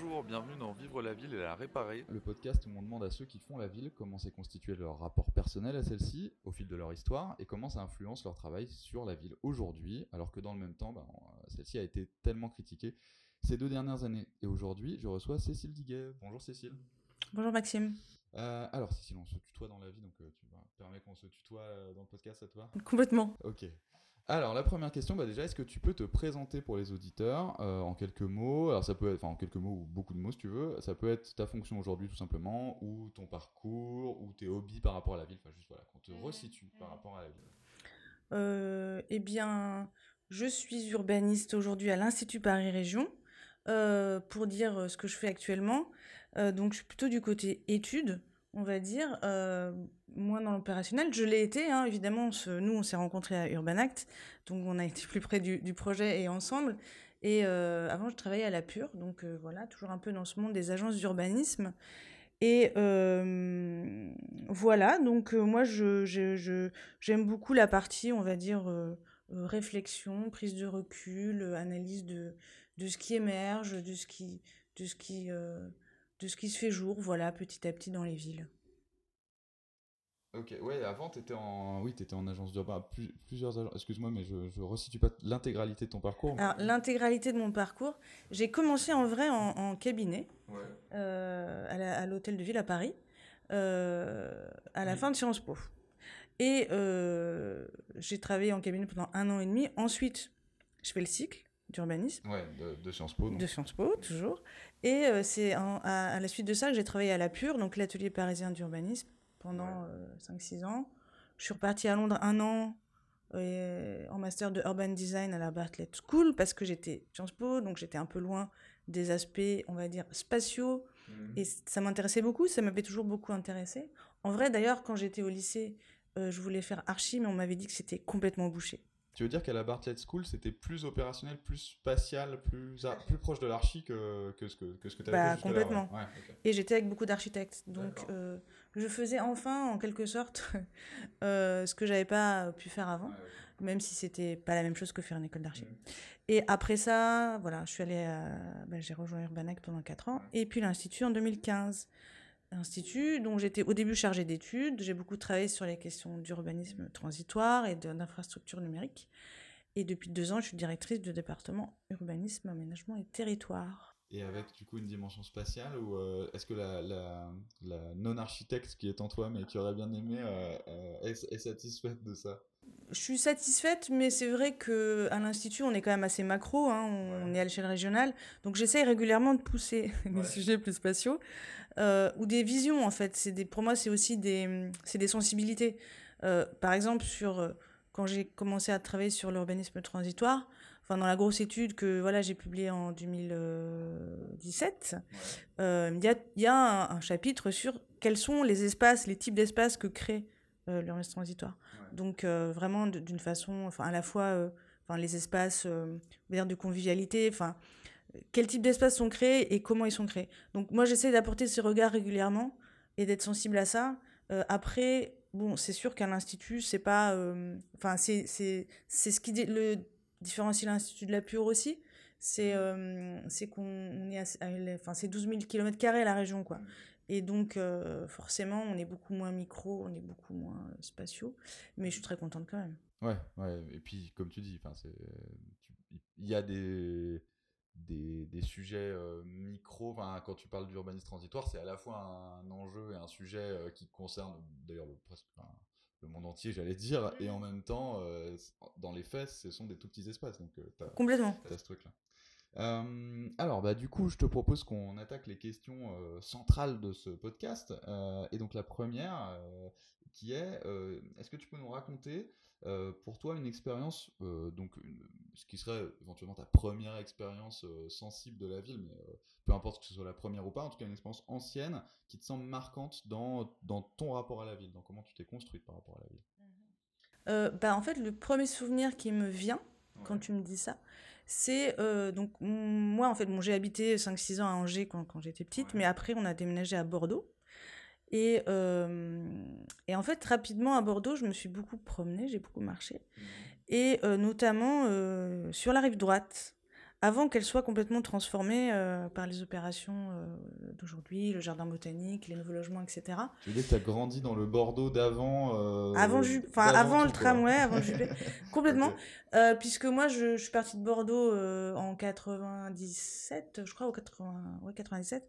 Bonjour, bienvenue dans Vivre la ville et la réparer. Le podcast où on demande à ceux qui font la ville comment s'est constitué leur rapport personnel à celle-ci au fil de leur histoire et comment ça influence leur travail sur la ville aujourd'hui, alors que dans le même temps, ben, celle-ci a été tellement critiquée ces deux dernières années. Et aujourd'hui, je reçois Cécile Diguet. Bonjour Cécile. Bonjour Maxime. Euh, alors Cécile, on se tutoie dans la vie, donc euh, tu permets qu'on se tutoie euh, dans le podcast à toi? Complètement. Ok. Alors, la première question, bah déjà, est-ce que tu peux te présenter pour les auditeurs euh, en quelques mots? Alors, ça peut être, enfin, en quelques mots ou beaucoup de mots si tu veux. Ça peut être ta fonction aujourd'hui, tout simplement, ou ton parcours, ou tes hobbies par rapport à la ville. Enfin, juste voilà, qu'on te resitue par rapport à la ville. Euh, eh bien, je suis urbaniste aujourd'hui à l'Institut Paris Région. Euh, pour dire ce que je fais actuellement, donc je suis plutôt du côté études on va dire, euh, moins dans l'opérationnel. Je l'ai été, hein, évidemment. nous, on s'est rencontrés à Urban Act, donc on a été plus près du, projet et ensemble. Et euh, avant, je travaillais à la Pure, donc euh, voilà, toujours un peu dans ce monde des agences d'urbanisme. Et voilà, donc moi, je, j'aime beaucoup la partie, on va dire, réflexion, prise de recul, analyse de, de ce qui émerge, de ce qui, de ce qui de ce qui se fait jour, voilà, petit à petit dans les villes. Ok, ouais, avant, tu étais en, oui, étais en agence d'urbain, plusieurs agences, excuse-moi, mais je ne resitue pas l'intégralité de ton parcours. Alors, l'intégralité de mon parcours, j'ai commencé en vrai en, cabinet, euh, à l'hôtel de ville à Paris, euh, à la fin de Sciences Po. Et euh, j'ai travaillé en cabinet pendant un an et demi. Ensuite, je fais le cycle d'urbanisme. Ouais, de, Sciences Po. De Sciences Po, toujours. Et euh, c'est à, la suite de ça que j'ai travaillé à la Pure, donc l'atelier parisien d'urbanisme, pendant 5-6 euh, ans. Je suis repartie à Londres un an euh, en master de urban design à la Bartlett School parce que j'étais Sciences Po, donc j'étais un peu loin des aspects, on va dire, spatiaux. Mhm. Et ça m'intéressait beaucoup, ça m'avait toujours beaucoup intéressé. En vrai, d'ailleurs, quand j'étais au lycée, je voulais faire archi, mais on m'avait dit que c'était complètement bouché. Tu veux dire qu'à la Bartlett School, c'était plus opérationnel, plus spatial, plus, plus proche de l'archi que, que, ce que, que ce que tu avais bah, fait Complètement. Et j'étais avec beaucoup d'architectes. Donc, euh, je faisais enfin, en quelque sorte, euh, ce que j'avais pas pu faire avant, même si c'était pas la même chose que faire une école d'archi. Mm. Et après ça, voilà, je suis allée bah, j'ai rejoint Urbanac pendant 4 ans, et puis l'Institut en 2015 institut dont j'étais au début chargée d'études. J'ai beaucoup travaillé sur les questions d'urbanisme transitoire et d'infrastructure numérique. Et depuis deux ans, je suis directrice du département urbanisme, aménagement et territoire. Et avec du coup une dimension spatiale ou euh, est-ce que la, la, non-architecte qui est en toi mais qui aurait bien aimé euh, euh, est, satisfaite de ça? Je suis satisfaite, mais c'est vrai que à l'institut on est quand même assez macro, hein, on, est à l'échelle régionale, donc j'essaye régulièrement de pousser les sujets plus spatiaux ou des visions en fait. C'est des, pour moi c'est aussi des, c'est des sensibilités. par exemple sur quand j'ai commencé à travailler sur l'urbanisme transitoire enfin dans la grosse étude que voilà j'ai publiée en 2017, euh, il y a, y a un, chapitre sur quels sont les espaces, les types d'espaces que crée euh, l'urbanisme transitoire. Donc euh, vraiment d'une façon, enfin à la fois, enfin les espaces, dire de convivialité, enfin quel type d'espaces sont créés et comment ils sont créés. Donc moi j'essaie d'apporter ces regards régulièrement et d'être sensible à ça. après, bon, c'est sûr qu'à l'institut, c'est pas, enfin c'est c'est c'est ce qui le différencie l'Institut de la Pure aussi, c'est mmh. euh, qu'on est à, enfin c'est 12 000 km la région quoi. Mmh. Et donc euh, forcément on est beaucoup moins micro, on est beaucoup moins euh, spatiaux, mais je suis très contente quand même. Ouais, ouais. Et puis comme tu dis, il y a des des, des sujets micro. Enfin, quand tu parles d'urbanisme transitoire, c'est à la fois un, enjeu et un sujet qui concerne d'ailleurs presque le monde entier, j'allais dire, et en même temps, euh, dans les fesses, ce sont des tout petits espaces. Donc, euh, as, Complètement. ce truc-là. Euh, alors, bah, du coup, je te propose qu'on attaque les questions centrales de ce podcast. et donc, la première, qui est est-ce que tu peux nous raconter euh, pour toi, une expérience, euh, donc ce qui serait éventuellement ta première expérience euh, sensible de la ville, mais peu importe que ce soit la première ou pas, en tout cas une expérience ancienne qui te semble marquante dans, dans ton rapport à la ville, dans comment tu t'es construite par rapport à la ville? Bah, En fait, le premier souvenir qui me vient quand tu me dis ça, c'est donc moi en fait, bon, j'ai habité 5-6 ans à Angers quand, quand j'étais petite, mais après on a déménagé à Bordeaux. Et, euh, et, en fait, rapidement à Bordeaux, je me suis beaucoup promenée, j'ai beaucoup marché. Mmh. Et euh, notamment euh, sur la rive droite, avant qu'elle soit complètement transformée euh, par les opérations euh, d'aujourd'hui, le jardin botanique, les nouveaux logements, etc. Tu veux dire que tu as grandi dans le Bordeaux d'avant euh, Avant, Ju- avant tout, le tramway, avant Juppé. Complètement. Puisque moi, je, je suis partie de Bordeaux en 97, je crois, ou 80, ouais, 97.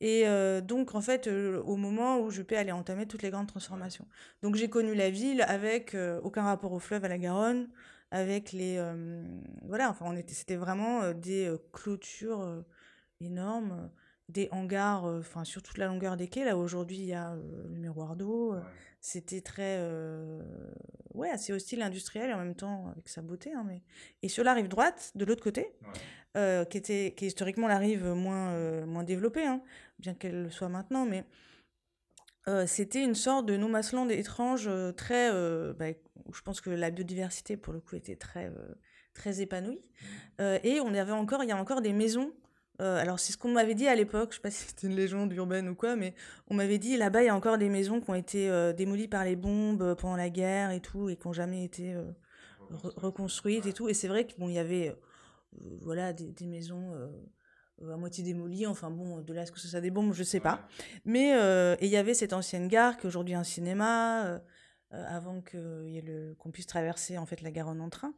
Et donc, en fait, au moment où Juppé allait entamer toutes les grandes transformations. Donc, j'ai connu la ville avec aucun rapport au fleuve, à la Garonne, avec les... euh, voilà, enfin, on était, c'était vraiment euh, des euh, clôtures énormes, des hangars, enfin, sur toute la longueur des quais, là où aujourd'hui il y a le miroir d'eau. c'était très ouais assez hostile industriel et en même temps avec sa beauté hein, mais et sur la rive droite de l'autre côté Ouais. qui était qui est historiquement la rive moins moins développée hein, bien qu'elle le soit maintenant mais euh, c'était une sorte de no man's land étrange euh, très euh, bah, où je pense que la biodiversité pour le coup était très très épanouie. Euh, et on avait encore il y a encore des maisons. Alors c'est ce qu'on m'avait dit à l'époque je sais pas si c'était une légende urbaine ou quoi mais on m'avait dit là-bas il y a encore des maisons qui ont été démolies par les bombes pendant la guerre et tout et qui n'ont jamais été re- reconstruites. et tout. Et c'est vrai qu'il bon, y avait euh, voilà des, des maisons euh, à moitié démolies enfin bon de là à ce que ça soit des bombes je sais pas mais euh, il y avait cette ancienne gare qui est aujourd'hui un cinéma euh, euh, avant qu'on puisse traverser en fait la Garonne en train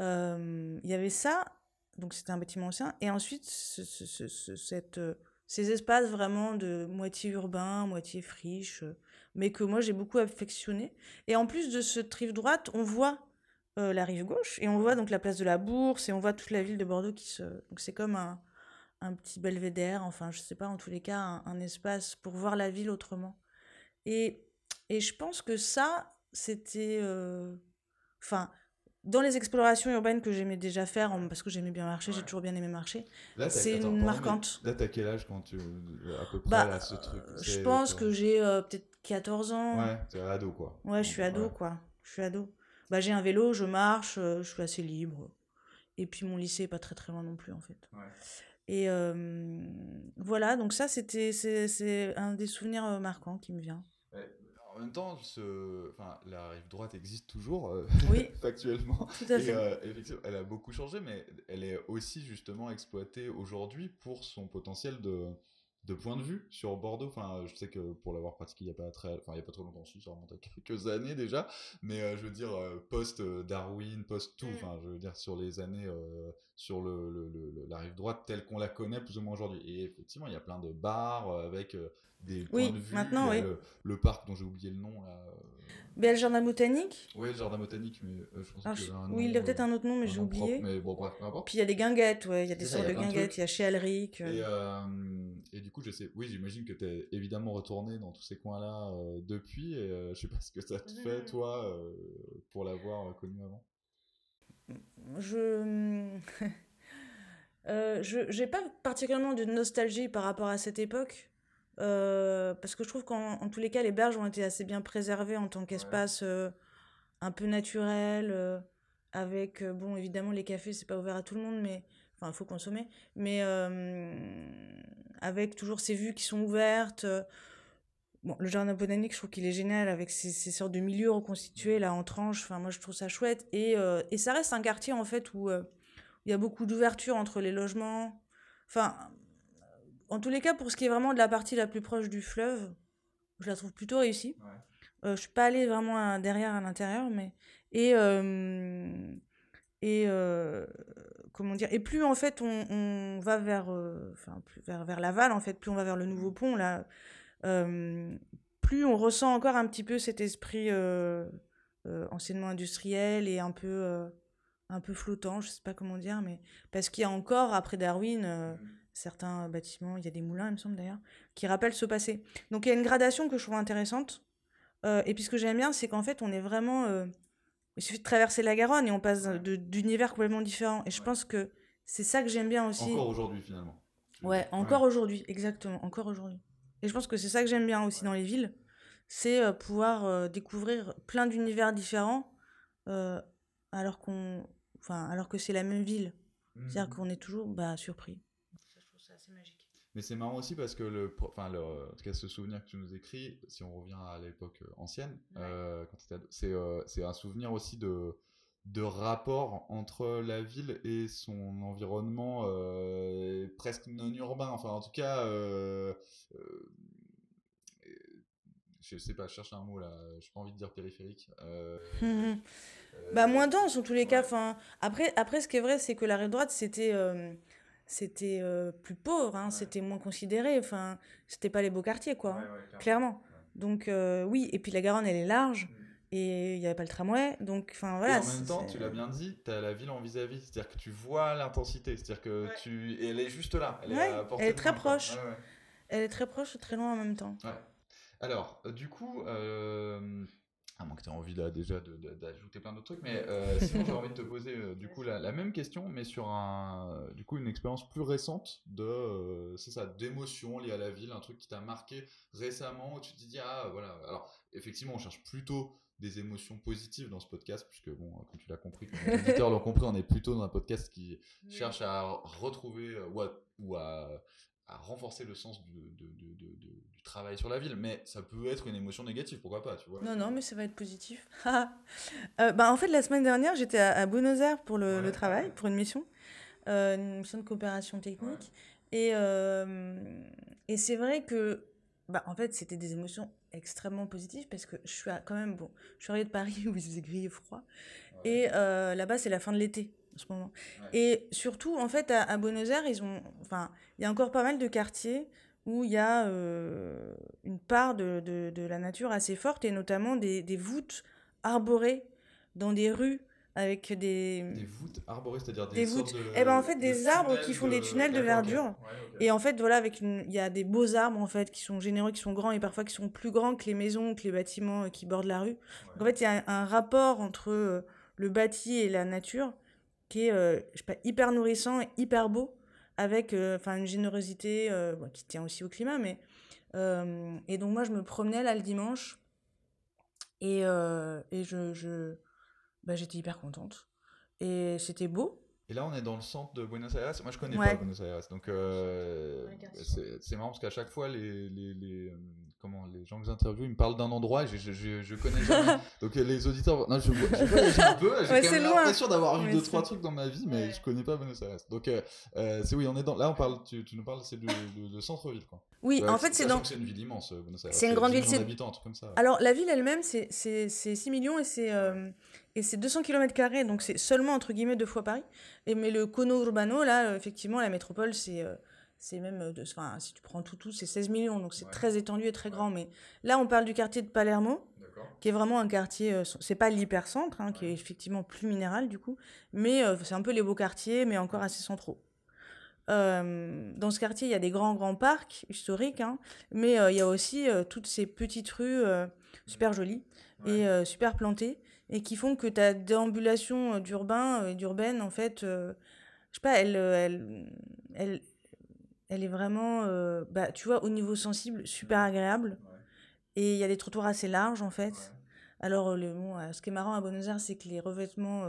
Euh, il y avait ça donc c'était un bâtiment ancien et ensuite ce- ce- ce- ce- cette euh, ces espaces vraiment de moitié urbain, moitié friche, euh, mais que moi j'ai beaucoup affectionné. Et en plus de cette rive droite, on voit euh, la rive gauche et on voit donc la place de la Bourse et on voit toute la ville de Bordeaux qui se. Donc c'est comme un, un petit belvédère, enfin je sais pas, en tous les cas, un, un espace pour voir la ville autrement. Et, et je pense que ça, c'était. euh, Enfin. dans les explorations urbaines que j'aimais déjà faire, parce que j'aimais bien marcher, j'ai toujours bien aimé marcher, c'est une marquante. Là, t'as quel âge quand tu. à peu près, Bah, là, ce truc euh, je pense que j'ai euh, peut-être 14 ans. Ouais, t'es ado, quoi. Ouais, je suis ado, Ouais. quoi. Je suis ado. Bah, j'ai un vélo, je marche, je suis assez libre. Et puis mon lycée est pas très très loin non plus, en fait. Ouais. Et voilà, donc ça, c'était, c'est, c'est un des souvenirs marquants qui me vient. En même temps, ce... enfin, la rive droite existe toujours, euh, Oui, factuellement. tout à Et fait. euh, effectivement, elle a beaucoup changé, mais elle est aussi justement exploitée aujourd'hui pour son potentiel de, de point de vue sur Bordeaux. Enfin, je sais que pour l'avoir pratiqué il n'y a pas très, enfin, il y a pas trop longtemps, si ça remonte à quelques années déjà, mais euh, je veux dire euh, post euh, Darwin, post tout. Mm. Enfin, je veux dire sur les années euh, sur le, le- le- le- la rive droite telle qu'on la connaît plus ou moins aujourd'hui. Et effectivement, il y a plein de bars avec des Oui, points de vue. maintenant, y oui. le, le parc dont j'ai oublié le nom là. euh, Ben, le jardin botanique. Ouais, le jardin botanique, mais euh, je pense Ah, y je- avait un Oui, nom, il a peut-être euh, un autre nom, mais j'ai propre, oublié. mais bon, bref, peu importe. Puis il y a des guinguettes, ouais, il y a des sortes y de guinguettes. Il y a chez Alric. euh, Et, euh, et du coup, je sais, oui, j'imagine que tu es évidemment retourné dans tous ces coins-là euh, depuis. Et euh, je sais pas ce que ça te fait, toi, euh, pour l'avoir euh, connu avant. Je. Euh, je j'ai pas particulièrement de nostalgie par rapport à cette époque. Euh, parce que je trouve qu'en en tous les cas, les berges ont été assez bien préservées en tant qu'espace euh, un peu naturel. euh, avec, bon, évidemment, les cafés, c'est pas ouvert à tout le monde, mais. Enfin, il faut consommer. Mais avec toujours ces vues qui sont ouvertes. Bon, le jardin botanique, je trouve qu'il est génial avec ces, ces sortes de milieux reconstitués là en tranches. Enfin, moi, je trouve ça chouette. Et, et ça reste un quartier en fait où il y a beaucoup d'ouverture entre les logements. Enfin, en tous les cas, pour ce qui est vraiment de la partie la plus proche du fleuve, je la trouve plutôt réussie. Euh, je suis pas allée vraiment à- derrière à l'intérieur, mais et euh, et euh, comment dire et plus en fait on, on va vers euh, enfin plus vers vers Laval en fait, plus on va vers le nouveau pont là, plus on ressent encore un petit peu cet esprit anciennement industriel et un peu un peu flottant, je sais pas comment dire, mais parce qu'il y a encore après Darwin euh, certains bâtiments, il y a des moulins, il me semble d'ailleurs, qui rappellent ce passé. Donc il y a une gradation que je trouve intéressante. Euh, et puis ce que j'aime bien, c'est qu'en fait, on est vraiment. euh, il suffit de traverser la Garonne et on passe de- d'univers complètement différents. Et je Ouais. pense que c'est ça que j'aime bien aussi. Encore aujourd'hui, finalement. Ouais, dire. encore aujourd'hui, exactement, encore aujourd'hui. Et je pense que c'est ça que j'aime bien aussi dans les villes, c'est euh, pouvoir euh, découvrir plein d'univers différents, euh, alors qu'on, enfin, alors que c'est la même ville. Mhm. C'est-à-dire qu'on est toujours bah, surpris. Assez magique. Mais c'est marrant aussi parce que le, enfin, le, en tout cas, ce souvenir que tu nous écris, si on revient à l'époque euh, ancienne, Ouais. euh, c'est, euh, c'est un souvenir aussi de, de rapport entre la ville et son environnement euh, presque non urbain. Enfin, en tout cas, euh, euh, je sais pas, je cherche un mot là. Je pas envie de dire périphérique. bah moins dense en tous les cas. Enfin, après, après, ce qui est vrai, c'est que la rive droite, c'était c'était plus pauvre, hein, c'était moins considéré. Enfin, c'était pas les beaux quartiers, quoi. Hein, clairement. Donc oui, et puis la Garonne, elle est large. Mm et il n'y avait pas le tramway. Donc, enfin voilà. Et en même temps, tu l'as bien dit, tu as la ville en vis-à-vis. C'est-à-dire que tu vois l'intensité. C'est-à-dire que tu. Et elle est juste là. Elle est, elle est très proche. elle est très proche et très loin en même temps. Alors, euh, du coup. Euh... À moins que tu aies envie là, déjà d'ajouter plein d'autres trucs, mais euh, sinon j'ai envie de te poser euh, du coup la, la, même question, mais sur un, du coup une expérience plus récente de, c'est ça, d'émotion liée à la ville, un truc qui t'a marqué récemment, où tu te dis ah voilà, alors effectivement on cherche plutôt des émotions positives dans ce podcast, puisque, bon, comme tu l'as compris, comme les auditeurs l'ont compris, on est plutôt dans un podcast qui cherche à retrouver euh, ou à, ou à, renforcer le sens du, du, travail sur la ville. Mais ça peut être une émotion négative, pourquoi pas, tu vois. Non, non, mais ça va être positif. euh, bah, en fait, la semaine dernière, j'étais à, Buenos Aires pour le, le travail, pour une mission, euh, une mission de coopération technique. Et, euh, et c'est vrai que, bah, en fait, c'était des émotions extrêmement positif parce que je suis quand même bon je suis arrivée de Paris où il faisait gris et froid et là-bas c'est la fin de l'été en ce moment. Et surtout en fait à, Buenos Aires ils ont enfin il y a encore pas mal de quartiers où il y a euh, une part de, de, de, la nature assez forte et notamment des, des voûtes arborées dans des rues avec des des voûtes arborées c'est-à-dire des, voûtes. de, eh ben en fait des arbres qui font des tunnels de verdure. Et en fait voilà avec une il y a des beaux arbres en fait qui sont généreux qui sont grands et parfois qui sont plus grands que les maisons que les bâtiments euh, qui bordent la rue. Donc, en fait il y a un, rapport entre euh, le bâti et la nature qui est euh, je sais pas hyper nourrissant et hyper beau avec enfin une générosité qui tient aussi au climat mais et donc moi je me promenais là le dimanche et et je, je bah, j'étais hyper contente. Et c'était beau. Et là, on est dans le centre de Buenos Aires. Moi, je connais pas Buenos Aires. Donc, euh, c'est marrant parce qu'à chaque fois, les, les, les, euh, comment, les gens que j'interviewe, ils me parlent d'un endroit et je, je, je, connais jamais. donc, euh, les auditeurs, non, je, je un peu. J'ai quand même l'impression d'avoir vu deux, trois trucs dans ma vie, mais je connais pas Buenos Aires. Donc, c'est oui, on est dans. Là, on parle, tu, tu nous parles, c'est de, centre-ville, quoi. Oui, en fait, c'est dans. C'est une ville immense, Buenos Aires. C'est une grande ville. truc comme ça. Alors, la ville elle-même, c'est 6 millions et c'est et c'est 200 km, donc c'est seulement entre guillemets deux fois Paris. Et, mais le cono urbano, là, euh, effectivement, la métropole, c'est euh, c'est même, euh, enfin, si tu prends tout, tout, c'est 16 millions, donc c'est très étendu et très grand. Mais là, on parle du quartier de Palermo, qui est vraiment un quartier, c'est pas l'hypercentre, hein, qui est effectivement plus minéral du coup, mais c'est un peu les beaux quartiers, mais encore assez centraux. dans ce quartier, il y a des grands, grands parcs historiques, hein, mais il y a aussi toutes ces petites rues super jolies et super plantées et qui font que ta déambulation euh, d'urbain euh, et d'urbaine, en fait, euh, je sais pas, elle, elle, elle, elle est vraiment, bah, tu vois, au niveau sensible, super agréable. Et il y a des trottoirs assez larges, en fait. Alors, le, bon, ce qui est marrant à Buenos Aires, c'est que les revêtements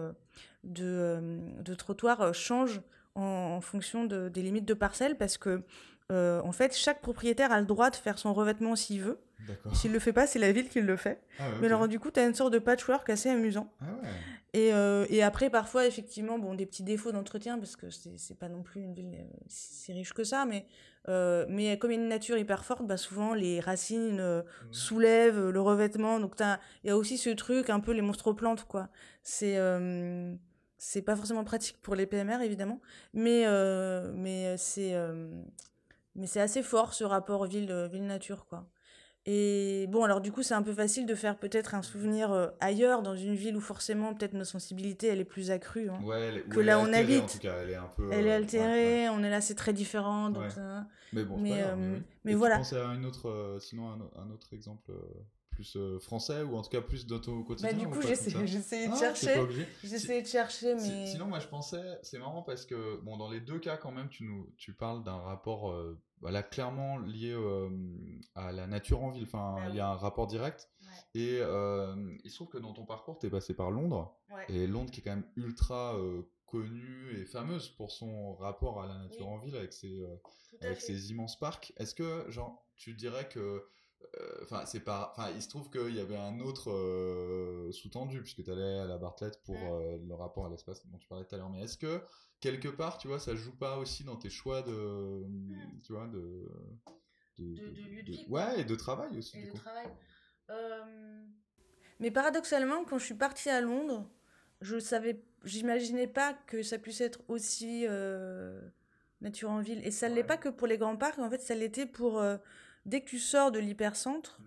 de, de trottoirs changent en, en fonction de, des limites de parcelles parce que, en fait, chaque propriétaire a le droit de faire son revêtement s'il veut. S'il le fait pas, c'est la ville qui le fait. Ah Mais alors, du coup, tu as une sorte de patchwork assez amusant. Ah et, euh, et, après, parfois, effectivement, bon, des petits défauts d'entretien, parce que c'est pas non plus une ville euh, si riche que ça, mais, euh, mais comme il y a une nature hyper forte, bah, souvent les racines mmh. soulèvent le revêtement. Donc, il y a aussi ce truc, un peu les monstres plantes, quoi. C'est c'est pas forcément pratique pour les PMR, évidemment, mais, mais c'est mais c'est assez fort ce rapport ville-nature, quoi. Et bon, alors du coup, c'est un peu facile de faire peut-être un souvenir euh, ailleurs, dans une ville où forcément, peut-être nos sensibilités, elle est plus accrue hein, que là où on habite. En tout cas, elle est un peu. Elle est euh, altérée, on est là, c'est très différent. Donc Mais bon, mais, pas mais, mais voilà. Tu penses à une autre, sinon un, un, autre exemple plus français ou en tout cas plus d'auto ton quotidien bah, Du coup, j'essayais de ah, chercher. J'essayais de chercher, mais. Sinon, moi, je pensais, c'est marrant parce que, bon, dans les deux cas, quand même, tu, nous, tu parles d'un rapport voilà, clairement lié euh, à la nature en ville. Enfin, bah il y a un rapport direct. Et euh, il se trouve que dans ton parcours, tu es passé par Londres. Et Londres, qui est quand même ultra euh, connue et fameuse pour son rapport à la nature en ville avec ses, avec ses immenses parcs. Est-ce que, genre, tu dirais que enfin c'est pas enfin il se trouve qu'il y avait un autre sous-tendu puisque tu allais à la Bartlett pour le rapport à l'espace dont tu parlais tout à l'heure. Mais est-ce que quelque part tu vois ça joue pas aussi dans tes choix de hmm. tu vois de de, de, lieu de vie ouais et de travail aussi et de travail. Mais paradoxalement quand je suis partie à Londres je savais j'imaginais pas que ça puisse être aussi nature en ville. Et ça ne l'est pas que pour les grands parcs. En fait ça l'était pour dès que tu sors de l'hypercentre, mm.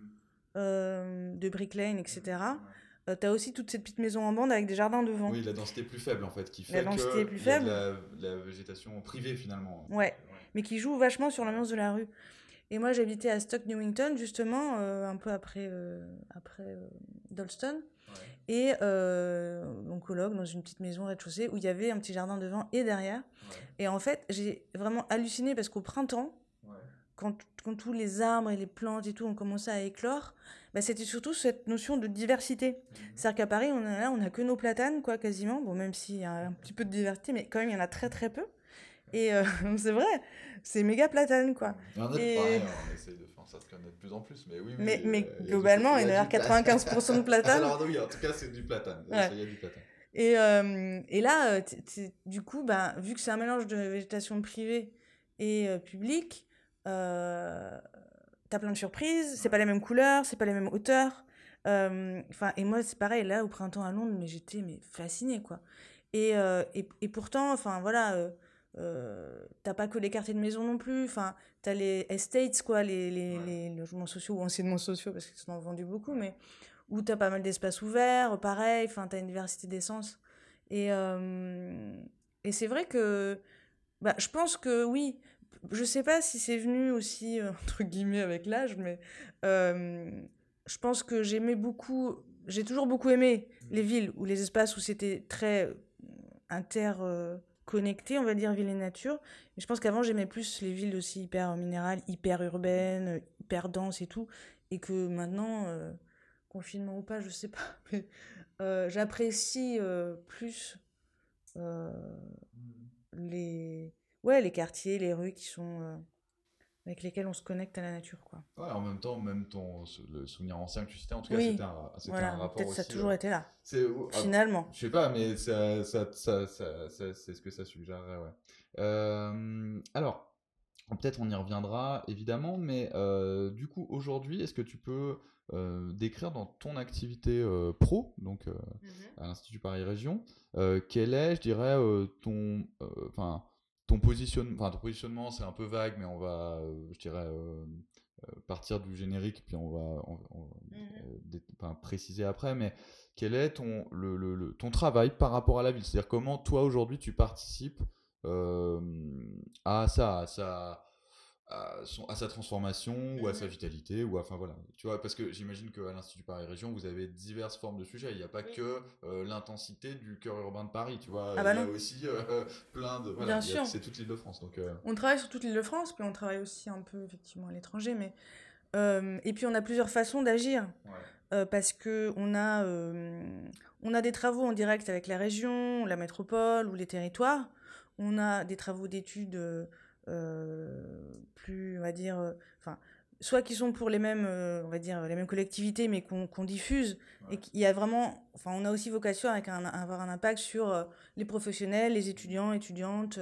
euh, de Brick Lane, etc., euh, tu as aussi toute cette petite maison en bande avec des jardins devant. Oui, la densité plus faible en fait, qui fait la densité plus faible. la, végétation privée finalement. Ouais. mais qui joue vachement sur l'ambiance de la rue. Et moi, j'habitais à Stock Newington, justement, euh, un peu après, après Dalston. Et mon colloque dans une petite maison rez-de-chaussée où il y avait un petit jardin devant et derrière. Et en fait, j'ai vraiment halluciné parce qu'au printemps, quand, quand, tous les arbres et les plantes et tout ont commencé à éclore, bah, c'était surtout cette notion de diversité. Mhm. C'est-à-dire qu'à Paris, on a là, on a que nos platanes, quoi, quasiment. Bon, même s'il y a un petit peu de diversité, mais quand même, il y en a très très peu. Et euh, c'est vrai, c'est méga platane, quoi. Et... Pareil, on essaye de faire ça se connaître de plus en plus, mais oui. mais, mais euh, globalement, il y a 95% de platane. Alors oui, en tout cas, c'est du platane. Il y a du platane. Et, euh, et là, du coup, bah, vu que c'est un mélange de végétation privée et publique, t'as plein de surprises, c'est pas les mêmes couleurs, c'est pas les mêmes hauteurs. Euh, enfin, et moi, c'est pareil, là, au printemps à Londres, mais j'étais mais fascinée, quoi. Et, euh, et, et, pourtant, enfin, voilà, t'as pas que les quartiers de maison non plus, enfin, t'as les estates, quoi, les, les, les, logements sociaux, ou anciennement sociaux, parce qu'ils sont vendus beaucoup, mais où t'as pas mal d'espaces ouverts, pareil, enfin, t'as une diversité d'essence. Et, et c'est vrai que, bah, je pense que oui, je sais pas si c'est venu aussi, euh, entre guillemets, avec l'âge, mais euh, je pense que j'aimais beaucoup, j'ai toujours beaucoup aimé les villes ou les espaces où c'était très euh, interconnecté, on va dire, ville et nature. Et je pense qu'avant, j'aimais plus les villes aussi hyper minérales, hyper urbaines, hyper denses et tout. Et que maintenant, confinement ou pas, je sais pas, mais j'apprécie plus les ouais, les quartiers, les rues qui sont euh, avec lesquelles on se connecte à la nature, quoi. Ouais, en même temps, même ton le souvenir ancien que tu citais, en tout cas, c'était un, voilà, un rapport peut-être ça a toujours euh, été là. Ah, finalement. Je sais pas, mais ça, ça, ça, c'est ce que ça suggérerait, ouais. Euh, alors, peut-être on y reviendra, évidemment, mais du coup, aujourd'hui, est-ce que tu peux décrire dans ton activité pro, donc mmh à l'Institut Paris Région, quel est, je dirais, ton, enfin, ton, positionnement, ton positionnement, c'est un peu vague, mais on va, euh, je dirais, euh, euh, partir du générique, puis on va mhm. préciser après. Mais quel est ton, le, le, ton travail par rapport à la ville? C'est-à-dire comment toi aujourd'hui tu participes à ça, à ça à, sa transformation ou à sa mmh. vitalité ou enfin voilà. Tu vois parce que j'imagine qu'à l'institut Paris Région vous avez diverses formes de sujets. Il n'y a pas que euh, l'intensité du cœur urbain de Paris tu vois. Ah bah il y a aussi euh, plein de voilà c'est toute l'île de France donc euh. on travaille sur toute l'île de France puis on travaille aussi un peu effectivement à l'étranger mais et puis on a plusieurs façons d'agir. Parce que on a on a des travaux en direct avec la région la métropole ou les territoires. On a des travaux d'études plus, on va dire, euh, enfin, soit qui sont pour les mêmes, euh, on va dire, les mêmes collectivités, mais qu'on diffuse, et qu'il y a vraiment, enfin, on a aussi vocation avec un, avoir un impact sur les professionnels, les étudiants, étudiantes,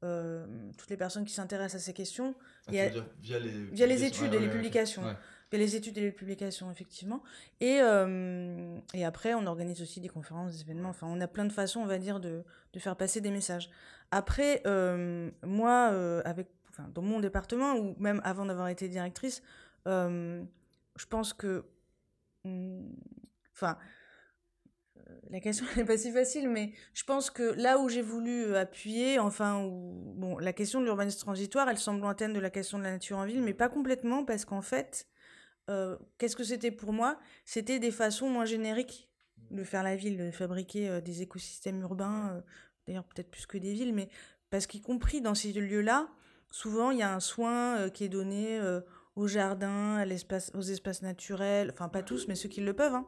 toutes les personnes qui s'intéressent à ces questions. Ah, via, les, via les études et les publications. Les études et les publications, effectivement. Et, et après, on organise aussi des conférences, des événements. Enfin, on a plein de façons, on va dire, de, de faire passer des messages. Après, euh, moi, euh, avec, dans mon département, ou même avant d'avoir été directrice, euh, je pense que. Enfin. La question n'est pas si facile, mais je pense que là où j'ai voulu appuyer, enfin, où, bon, la question de l'urbanisme transitoire, elle semble lointaine de la question de la nature en ville, mais pas complètement, parce qu'en fait, qu'est-ce que c'était pour moi? C'était des façons moins génériques de faire la ville, de fabriquer des écosystèmes urbains d'ailleurs peut-être plus que des villes, mais parce qu'y compris dans ces lieux-là, souvent il y a un soin euh, qui est donné euh, aux jardins, à l'espace, aux espaces naturels, enfin pas tous, mais ceux qui le peuvent. Hein.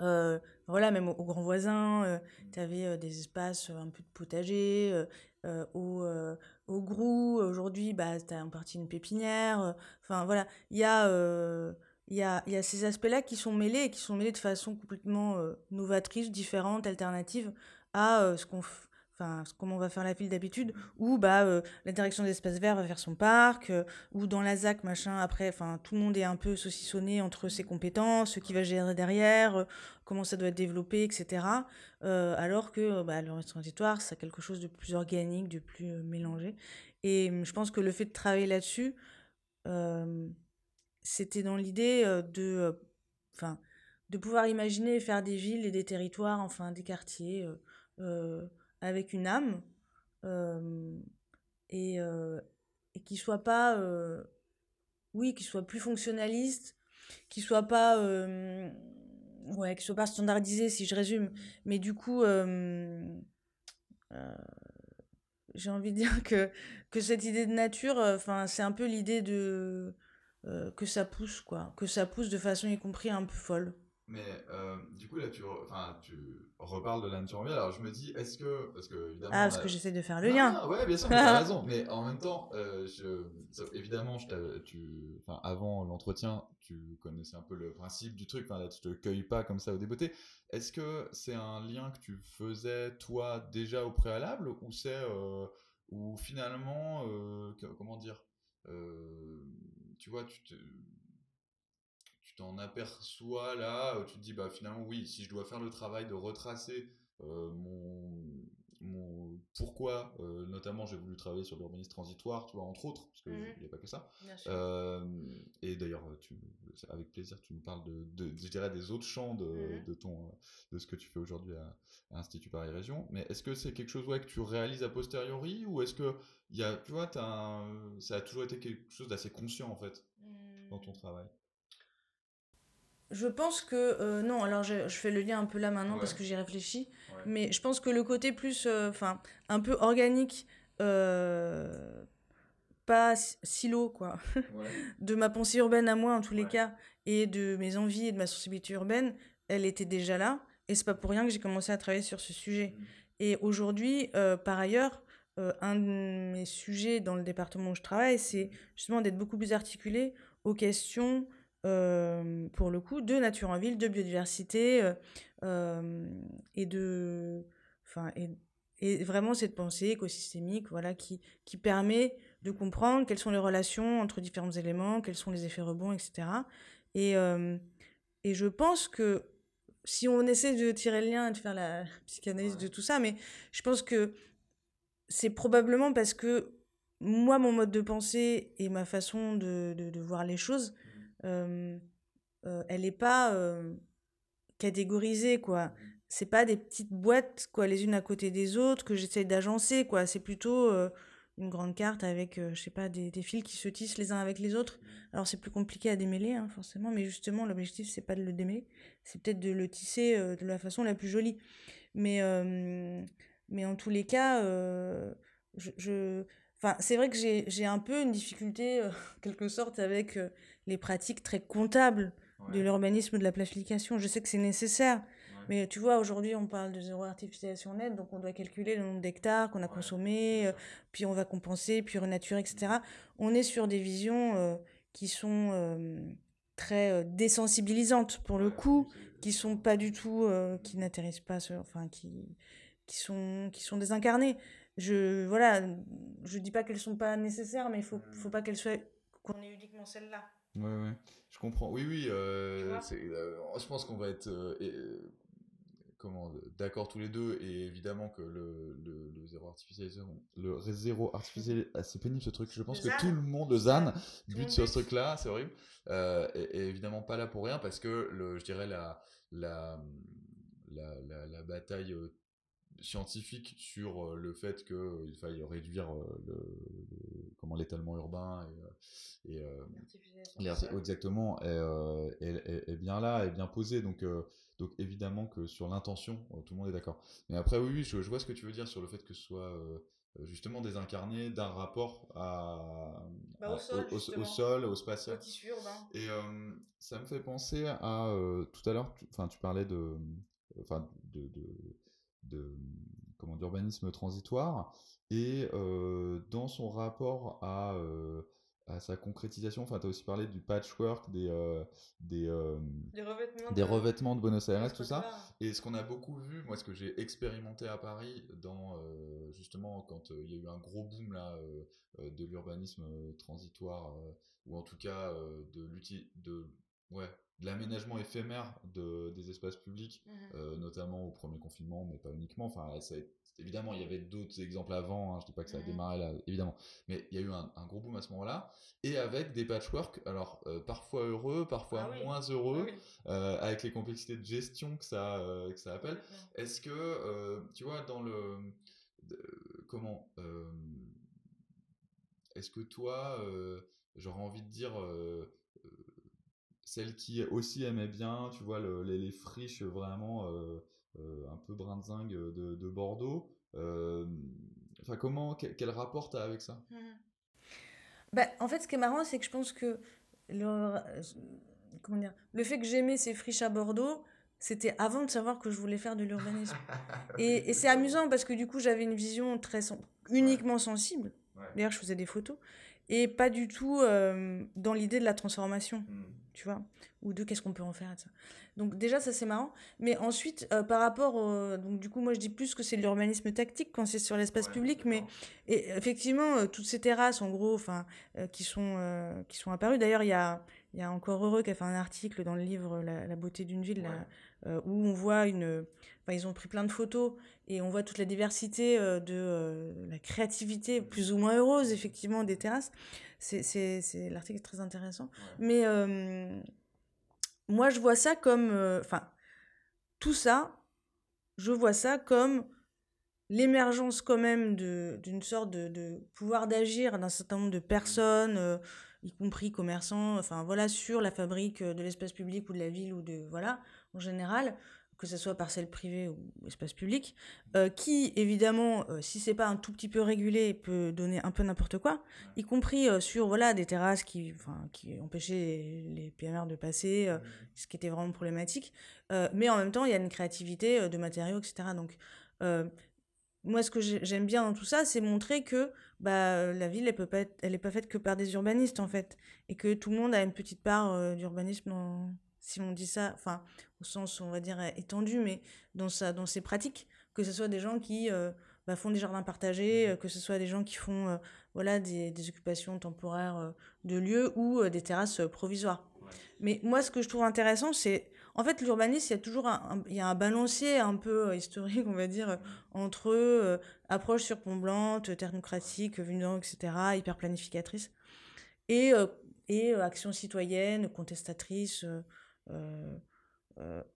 Euh, voilà, même aux, grands voisins, tu avais des espaces, un peu de potager, au, au grou. Aujourd'hui, bah, tu en partie une pépinière. Enfin, voilà, il y a il y a, ces aspects-là qui sont mêlés et qui sont mêlés de façon complètement novatrice, différente, alternative à ce qu'on enfin comment on va faire la file d'habitude ou bah la direction d'espace vert va faire son parc ou dans la ZAC machin après enfin tout le monde est un peu saucissonné entre ses compétences ce qui va gérer derrière comment ça doit être développé etc alors que bah, le restaurant territoire c'est quelque chose de plus organique de plus mélangé. Et mmh, je pense que le fait de travailler là-dessus c'était dans l'idée de enfin de pouvoir imaginer faire des villes et des territoires enfin des quartiers avec une âme euh, et, euh, qui soit pas euh, oui qui soit plus fonctionnaliste qui soit pas ouais qui soit pas standardisé si je résume. Mais du coup j'ai envie de dire que que cette idée de nature enfin c'est un peu l'idée de que ça pousse quoi. Que ça pousse de façon y compris un peu folle mais euh, du coup, là, tu, enfin, tu reparles de la nature en vie. Alors, je me dis, est-ce que. Parce que, évidemment. Ah, parce que j'essaie de faire le lien. Ouais, bien sûr, tu as raison. Mais en même temps, euh, je, évidemment, je tu, enfin, avant l'entretien, tu connaissais un peu le principe du truc. Enfin, là, tu te cueilles pas comme ça au débeauté. Est-ce que c'est un lien que tu faisais, toi, déjà au préalable Ou c'est. Euh, ou finalement. comment dire Tu vois, tu te tu t'en aperçois là, euh, tu te dis bah finalement oui, si je dois faire le travail de retracer euh, mon, mon pourquoi, euh, notamment j'ai voulu travailler sur l'urbanisme transitoire, tu vois entre autres, parce qu'il n'y mmh a pas que ça. et d'ailleurs, avec plaisir, tu me parles de, je dirais des autres champs de, mmh de ton de ce que tu fais aujourd'hui à, Institut Paris Région. Mais est-ce que c'est quelque chose ouais, que tu réalises a posteriori ou est-ce que il y a, tu vois, as ça a toujours été quelque chose d'assez conscient en fait dans ton mmh. travail? Je pense que euh, non, alors je, fais le lien un peu là maintenant parce que j'y réfléchis, mais je pense que le côté plus, euh, enfin, un peu organique, euh, pas silo quoi, de ma pensée urbaine à moi en tous les cas, et de mes envies et de ma sensibilité urbaine, elle était déjà là, et c'est pas pour rien que j'ai commencé à travailler sur ce sujet. Mmh. Et aujourd'hui, par ailleurs, un de mes sujets dans le département où je travaille, c'est justement d'être beaucoup plus articulé aux questions euh, pour le coup, de nature en ville, de biodiversité euh, euh, et de. Enfin, et, et, vraiment cette pensée écosystémique voilà, qui, qui permet de comprendre quelles sont les relations entre différents éléments, quels sont les effets rebonds, etc. Et, et je pense que si on essaie de tirer le lien et de faire la psychanalyse de tout ça, mais je pense que c'est probablement parce que moi, mon mode de pensée et ma façon de, de, de voir les choses euh, elle n'est pas catégorisée, quoi. C'est pas des petites boîtes, quoi, les unes à côté des autres, que j'essaie d'agencer, quoi. C'est plutôt une grande carte avec, je sais pas, des, fils qui se tissent les uns avec les autres. Alors c'est plus compliqué à démêler, hein, forcément, mais justement, l'objectif, c'est pas de le démêler, c'est peut-être de le tisser de la façon la plus jolie. Mais, mais en tous les cas, je... Enfin, c'est vrai que j'ai un peu une difficulté, quelque sorte, avec les pratiques très comptables de l'urbanisme, de la planification. Je sais que c'est nécessaire, mais tu vois, aujourd'hui, on parle de zéro artificialisation nette, donc on doit calculer le nombre d'hectares qu'on a consommé, euh, puis on va compenser, puis renaturer, etc. On est sur des visions euh, qui sont euh, très désensibilisantes pour le coup, qui sont pas du tout, qui n'atterrissent pas, enfin, qui, qui, sont, qui sont désincarnées. Je, voilà, je dis pas qu'elles sont pas nécessaires, mais il faut, faut pas qu'elles soient, qu'on ait uniquement celles-là. Ouais, ouais, je comprends. Oui, oui, euh, euh, je pense qu'on va être euh, comment d'accord tous les deux, et évidemment que le, le, zéro artificialisation, le zéro artificialisation, ah, c'est pénible ce truc. Je pense que tout le monde, le ZAN, bute sur ce truc-là, c'est horrible. et, évidemment pas là pour rien, parce que le, je dirais la, la, la, la, la bataille scientifique sur le fait qu'il faille réduire le, comment l'étalement urbain et, et exactement est, bien là est bien posé. Donc donc évidemment que sur l'intention tout le monde est d'accord. Mais après oui, oui je, vois ce que tu veux dire sur le fait que ce soit justement désincarné d'un rapport à, bah, au, sol, au, sol, au, spatial. Et ça me fait penser à tout à l'heure enfin tu, parlais de enfin de, de comment d'urbanisme transitoire et dans son rapport à à sa concrétisation. Enfin, tu as aussi parlé du patchwork, des, euh, des, euh, revêtements, des de... revêtements, de... Buenos Aires, tout ça. Et ce qu'on a beaucoup vu, moi, ce que j'ai expérimenté à Paris, dans, euh, justement, quand il y a eu un gros boom là, de l'urbanisme transitoire, ou en tout cas de, de, ouais, de l'aménagement éphémère de, des espaces publics, mmh notamment au premier confinement, mais pas uniquement. Enfin, ça Évidemment, il y avait d'autres exemples avant, hein, je dis pas que ça a mmh. démarré là, évidemment, mais il y a eu un, gros boom à ce moment-là, et avec des patchwork, alors euh, parfois heureux, parfois ah moins heureux, ah euh, avec les complexités de gestion que ça, euh, que ça appelle. Est-ce que, tu vois, dans le... comment Est-ce que toi, j'aurais envie de dire celle qui aussi aimait bien, tu vois, les, les, friches vraiment euh, un peu brinzingue de, de Bordeaux. Euh, enfin, comment, quel, rapport tu as avec ça? Mmh. bah, En fait, ce qui est marrant, c'est que je pense que le, comment dire, le fait que j'aimais ces friches à Bordeaux, c'était avant de savoir que je voulais faire de l'urbanisme. et, et c'est amusant parce que du coup, j'avais une vision très uniquement sensible. D'ailleurs, je faisais des photos. Et pas du tout euh, dans l'idée de la transformation, mmh. Tu vois, ou de qu'est-ce qu'on peut en faire. Ça. Donc déjà, ça c'est marrant. Mais ensuite, euh, par rapport au... Donc du coup, moi je dis plus que c'est de l'urbanisme tactique quand c'est sur l'espace public. Mais et, effectivement, euh, toutes ces terrasses, en gros, enfin, euh, qui, sont, qui sont apparues. D'ailleurs, il y a, y a Encore Heureux qui a fait un article dans le livre La, beauté d'une ville, où on voit une... Enfin, ils ont pris plein de photos et on voit toute la diversité de la créativité plus ou moins heureuse, effectivement, des terrasses. C'est, l'article est très intéressant. Mais moi, je vois ça comme. Euh, enfin, tout ça, je vois ça comme l'émergence quand même d'une sorte de, pouvoir d'agir d'un certain nombre de personnes, euh, y compris commerçants, enfin voilà, sur la fabrique de l'espace public ou de la ville ou de. Voilà, en général, que ce soit parcelle privée ou espace public, euh, qui évidemment, euh, si c'est pas un tout petit peu régulé, peut donner un peu n'importe quoi, y compris euh, sur voilà des terrasses qui, empêchaient les, PMR de passer, mmh. ce qui était vraiment problématique. mais en même temps, il y a une créativité de matériaux, etc. Donc moi, ce que j'aime bien dans tout ça, c'est montrer que bah, la ville, elle peut pas être, elle est pas faite que par des urbanistes en fait, et que tout le monde a une petite part d'urbanisme si on dit ça, enfin, au sens, on va dire, étendu, mais dans, sa, dans ses pratiques, que ce soit des gens qui euh, bah, font des jardins partagés, mmh. euh, que ce soit des gens qui font euh, voilà, des, des, occupations temporaires de lieux ou des terrasses provisoires. Mais moi, ce que je trouve intéressant, c'est, en fait, l'urbanisme, il y a toujours un, il y a un balancier un peu historique, on va dire, entre approche sur pont blanche, technocratique, venant, etc., hyper planificatrice, et, et action citoyenne, contestatrice,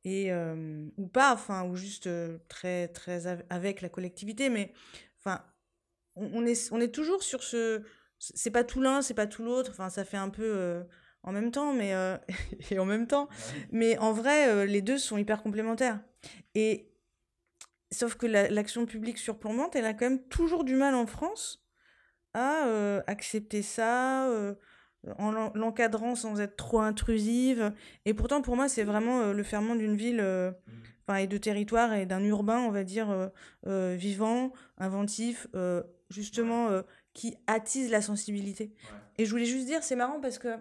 et ou pas enfin ou juste très très avec la collectivité mais enfin on, est on est toujours sur ce c'est pas tout l'un c'est pas tout l'autre enfin ça fait un peu en même temps mais et en même temps. Mais en vrai les deux sont hyper complémentaires. Et sauf que l'action publique surplombante elle a quand même toujours du mal en France à accepter ça en l'encadrant sans être trop intrusive. Et pourtant, pour moi, c'est vraiment euh, le ferment d'une ville euh, mmh. et de territoire et d'un urbain, on va dire, euh, vivant, inventif, justement, qui attise la sensibilité. Et je voulais juste dire, c'est marrant parce que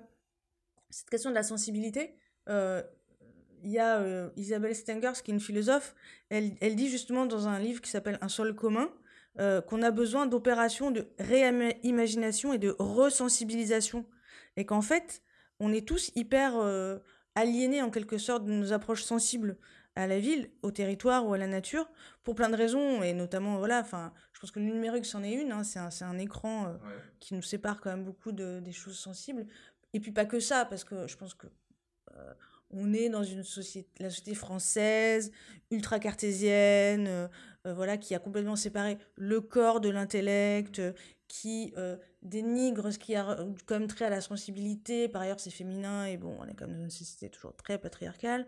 cette question de la sensibilité, il y a Isabelle Stengers, qui est une philosophe, elle, elle dit justement dans un livre qui s'appelle Un sol commun, qu'on a besoin d'opérations de réimagination et de resensibilisation et qu'en fait, on est tous hyper euh, aliénés en quelque sorte de nos approches sensibles à la ville, au territoire ou à la nature, pour plein de raisons, et notamment, voilà, enfin, je pense que le numérique, c'en est une, hein, c'est un, un, écran euh, qui nous sépare quand même beaucoup de, des choses sensibles, et puis pas que ça, parce que je pense que euh, on est dans une société, la société française, ultra cartésienne, voilà, qui a complètement séparé le corps de l'intellect, qui dénigre ce qui a comme trait à la sensibilité. Par ailleurs, c'est féminin et bon, on est comme dans une société toujours très patriarcale.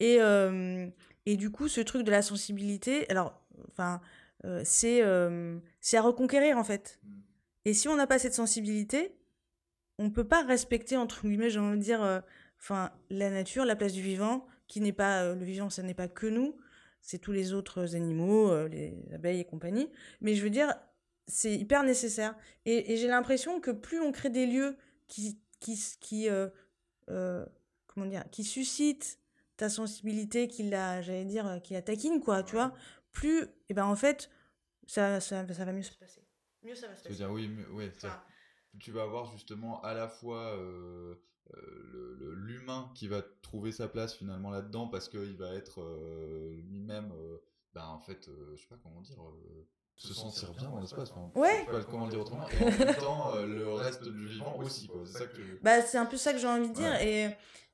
Et, euh, et du coup, ce truc de la sensibilité, alors, enfin, euh, c'est à reconquérir en fait. Mm. Et si on n'a pas cette sensibilité, on peut pas respecter, entre guillemets, j'ai envie de dire, enfin, la nature, la place du vivant, qui n'est pas le vivant, ça n'est pas que nous. c'est tous les autres animaux, euh, les abeilles et compagnie. Mais je veux dire, c'est hyper nécessaire. Et, j'ai l'impression que plus on crée des lieux qui, qui, qui euh, euh, comment dire, qui suscitent ta sensibilité, qui la, j'allais dire, qui la taquine, quoi, tu vois, plus, et eh ben en fait, ça, ça, ça va mieux se passer. Mieux ça va se passer. dire, oui, oui, tu vas avoir justement à la fois euh, l'humain qui va trouver sa place finalement là-dedans parce qu'il va être euh, lui-même, ben, en fait, je sais pas comment dire se sentir bien dans l'espace. ouais. Pas comment dire autrement. Et en même temps, le reste du vivant aussi. C'est ça que. Bah, c'est un peu ça que j'ai envie de dire. Et,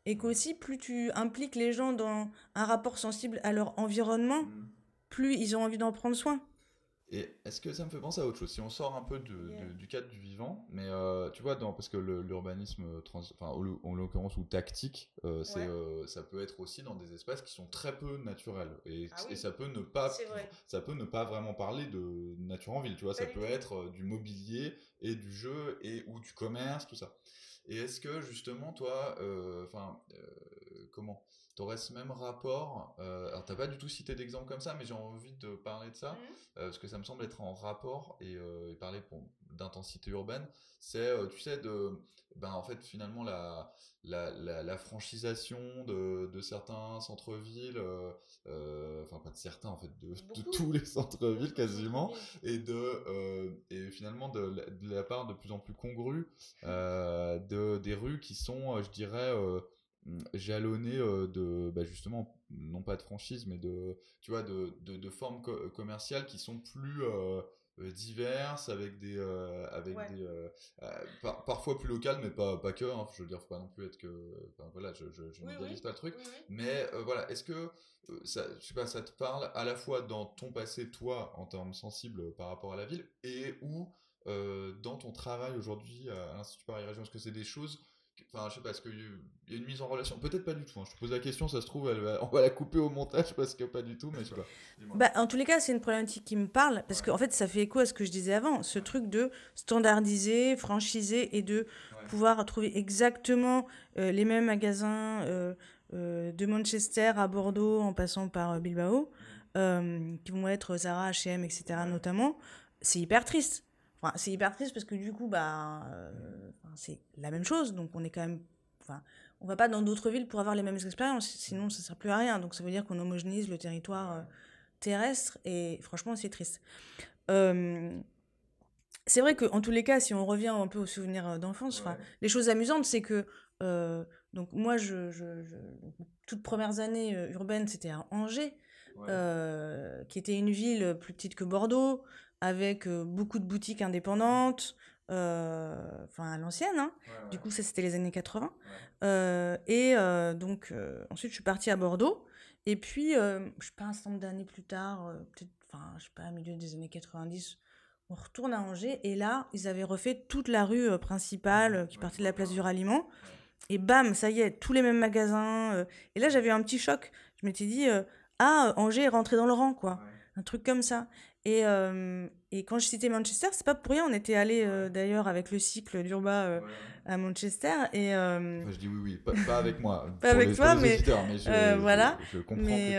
et qu'aussi, plus tu impliques les gens dans un rapport sensible à leur environnement, mm. plus ils ont envie d'en prendre soin. Et est-ce que ça me fait penser à autre chose? Si on sort un peu du cadre du vivant, mais euh, tu vois, dans, parce que l'urbanisme, enfin, en l'occurrence, ou tactique, euh, c'est, euh, ça peut être aussi dans des espaces qui sont très peu naturels. Et, ah et ça, peut ne pas, ça peut ne pas vraiment parler de nature en ville, tu vois? ça peut être du mobilier et du jeu et ou du commerce, tout ça. Et est-ce que justement, toi, enfin, comment T'aurais ce même rapport euh, Alors, t'as pas du tout cité d'exemple comme ça, mais j'ai envie de parler de ça, mmh. euh, parce que ça me semble être en rapport, et, euh, parler d'intensité urbaine, c'est, euh, tu sais, de, ben, en fait, finalement, la, la, la, franchisation de, de certains centres-villes, enfin, pas de certains, en fait, de, de tous les centres-villes quasiment, et, de, et finalement, de, de, la part de plus en plus congrue de, des rues qui sont, je dirais, jalonné euh, de bah, justement non pas de franchise mais de tu vois de, de, formes commerciales qui sont plus euh, euh, diverses avec des avec des parfois plus locales mais pas pas que hein, je veux dire faut pas non plus être que voilà je je, je pas le truc. Mais voilà est-ce que ça je sais pas ça te parle à la fois dans ton passé toi en termes sensibles par rapport à la ville et ou dans ton travail aujourd'hui à l'Institut Paris Région? Est-ce que c'est des choses Enfin, je sais pas, est-ce qu'il y a une mise en relation? Peut-être pas du tout. Hein. Je te pose la question, ça se trouve, on va la couper au montage parce que pas du tout, mais je sais pas. Bah, en tous les cas, c'est une problématique qui me parle parce qu'en fait, ça fait écho à ce que je disais avant. Ce truc de standardiser, franchiser et de pouvoir trouver exactement euh, les mêmes magasins euh, euh, de Manchester à Bordeaux en passant par Bilbao, qui vont être Zara, HM, etc. notamment. C'est hyper triste c'est hyper triste parce que du coup, bah, euh, c'est la même chose. Donc, on est quand même. Enfin, on va pas dans d'autres villes pour avoir les mêmes expériences, sinon ça sert plus à rien. Donc, ça veut dire qu'on homogénise le territoire euh, terrestre et franchement, c'est triste. Euh, c'est vrai qu'en tous les cas, si on revient un peu aux souvenirs d'enfance, les choses amusantes, c'est que. donc, moi, je, je, toutes premières années urbaines, c'était à Angers. qui était une ville plus petite que Bordeaux, avec beaucoup de boutiques indépendantes, enfin à l'ancienne, hein. du coup ça c'était les années 80. et donc ensuite je suis partie à Bordeaux, et puis je sais pas un certain nombre d'années plus tard, peut-être, enfin je sais pas, au milieu des années 90, on retourne à Angers, et là ils avaient refait toute la rue principale qui partait de la place du ralliement. Et bam, ça y est, tous les mêmes magasins. et là, j'avais un petit choc. Je m'étais dit, ah, Angers est rentré dans le rang, quoi. Un truc comme ça. Et, euh, et quand je citais Manchester, c'est pas pour rien. On était allé euh, d'ailleurs avec le cycle d'Urba euh, à Manchester. Et, je dis oui, oui, pas, avec moi. pas avec toi, mais, je, voilà. Je, comprends. Mais,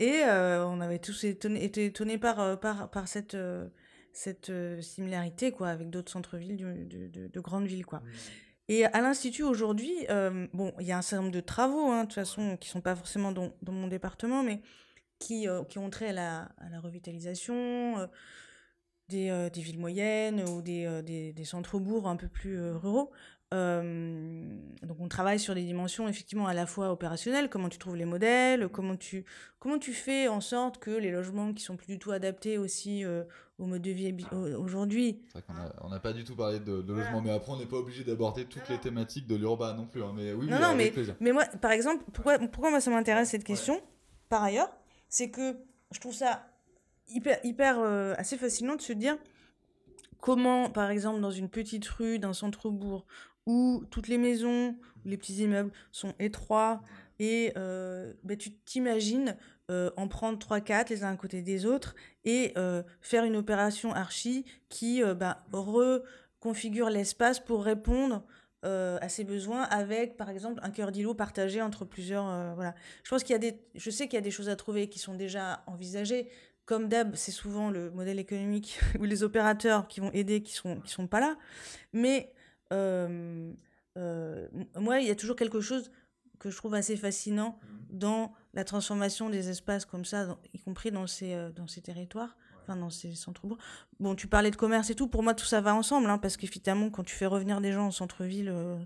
et on avait tous été étonnés par, par, par cette, cette similarité quoi, avec d'autres centres-villes de, de, de, grandes villes. Quoi. Mmh. Et à l'Institut aujourd'hui, bon, il y a un certain nombre de travaux, hein, de toute façon, qui sont pas forcément dans, dans mon département, mais qui, euh, qui ont trait à la, à la revitalisation euh, des, euh, des, villes moyennes ou des, des, des centres-bourgs un peu plus ruraux. donc on travaille sur des dimensions effectivement à la fois opérationnelles, comment tu trouves les modèles, comment tu, comment tu fais en sorte que les logements qui sont plus du tout adaptés aussi au mode de vie aujourd'hui. C'est vrai qu'on n'a pas du tout parlé de, de logement, mais après on n'est pas obligé d'aborder toutes les thématiques de l'urbain non plus. Hein, mais oui, non, non, mais, mais moi par exemple, pourquoi, pourquoi moi ça m'intéresse cette question? Par ailleurs, c'est que je trouve ça hyper, hyper euh, assez fascinant de se dire comment, par exemple, dans une petite rue d'un centre-bourg où toutes les maisons, les petits immeubles sont étroits et euh, bah, tu t'imagines euh, en prendre 3-4 les uns à côté des autres et faire une opération archi qui bah, reconfigure l'espace pour répondre à ses besoins avec, par exemple, un cœur d'îlot partagé entre plusieurs. voilà. Je pense qu'il y a des, je sais qu'il y a des choses à trouver qui sont déjà envisagées. Comme d'hab, c'est souvent le modèle économique ou les opérateurs qui vont aider qui sont qui sont pas là. Mais moi, il y a toujours quelque chose que je trouve assez fascinant mmh. dans la transformation des espaces comme ça, y compris dans ces, dans ces territoires enfin dans ces centres-bourgs. Bon, tu parlais de commerce et tout, pour moi tout ça va ensemble, hein, parce qu'évidemment quand tu fais revenir des gens en centre-ville, euh,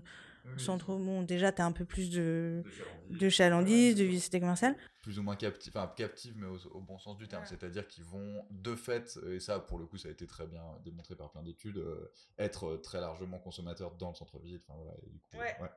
centre, bon, déjà tu as un peu plus de, de chalandise, de vivacité commerciale. Plus ou moins captive, enfin captive, mais au, bon sens du terme, c'est-à-dire qu'ils vont de fait, et ça pour le coup ça a été très bien démontré par plein d'études, euh, être très largement consommateurs dans le centre-ville. Enfin voilà, et du coup, ouais.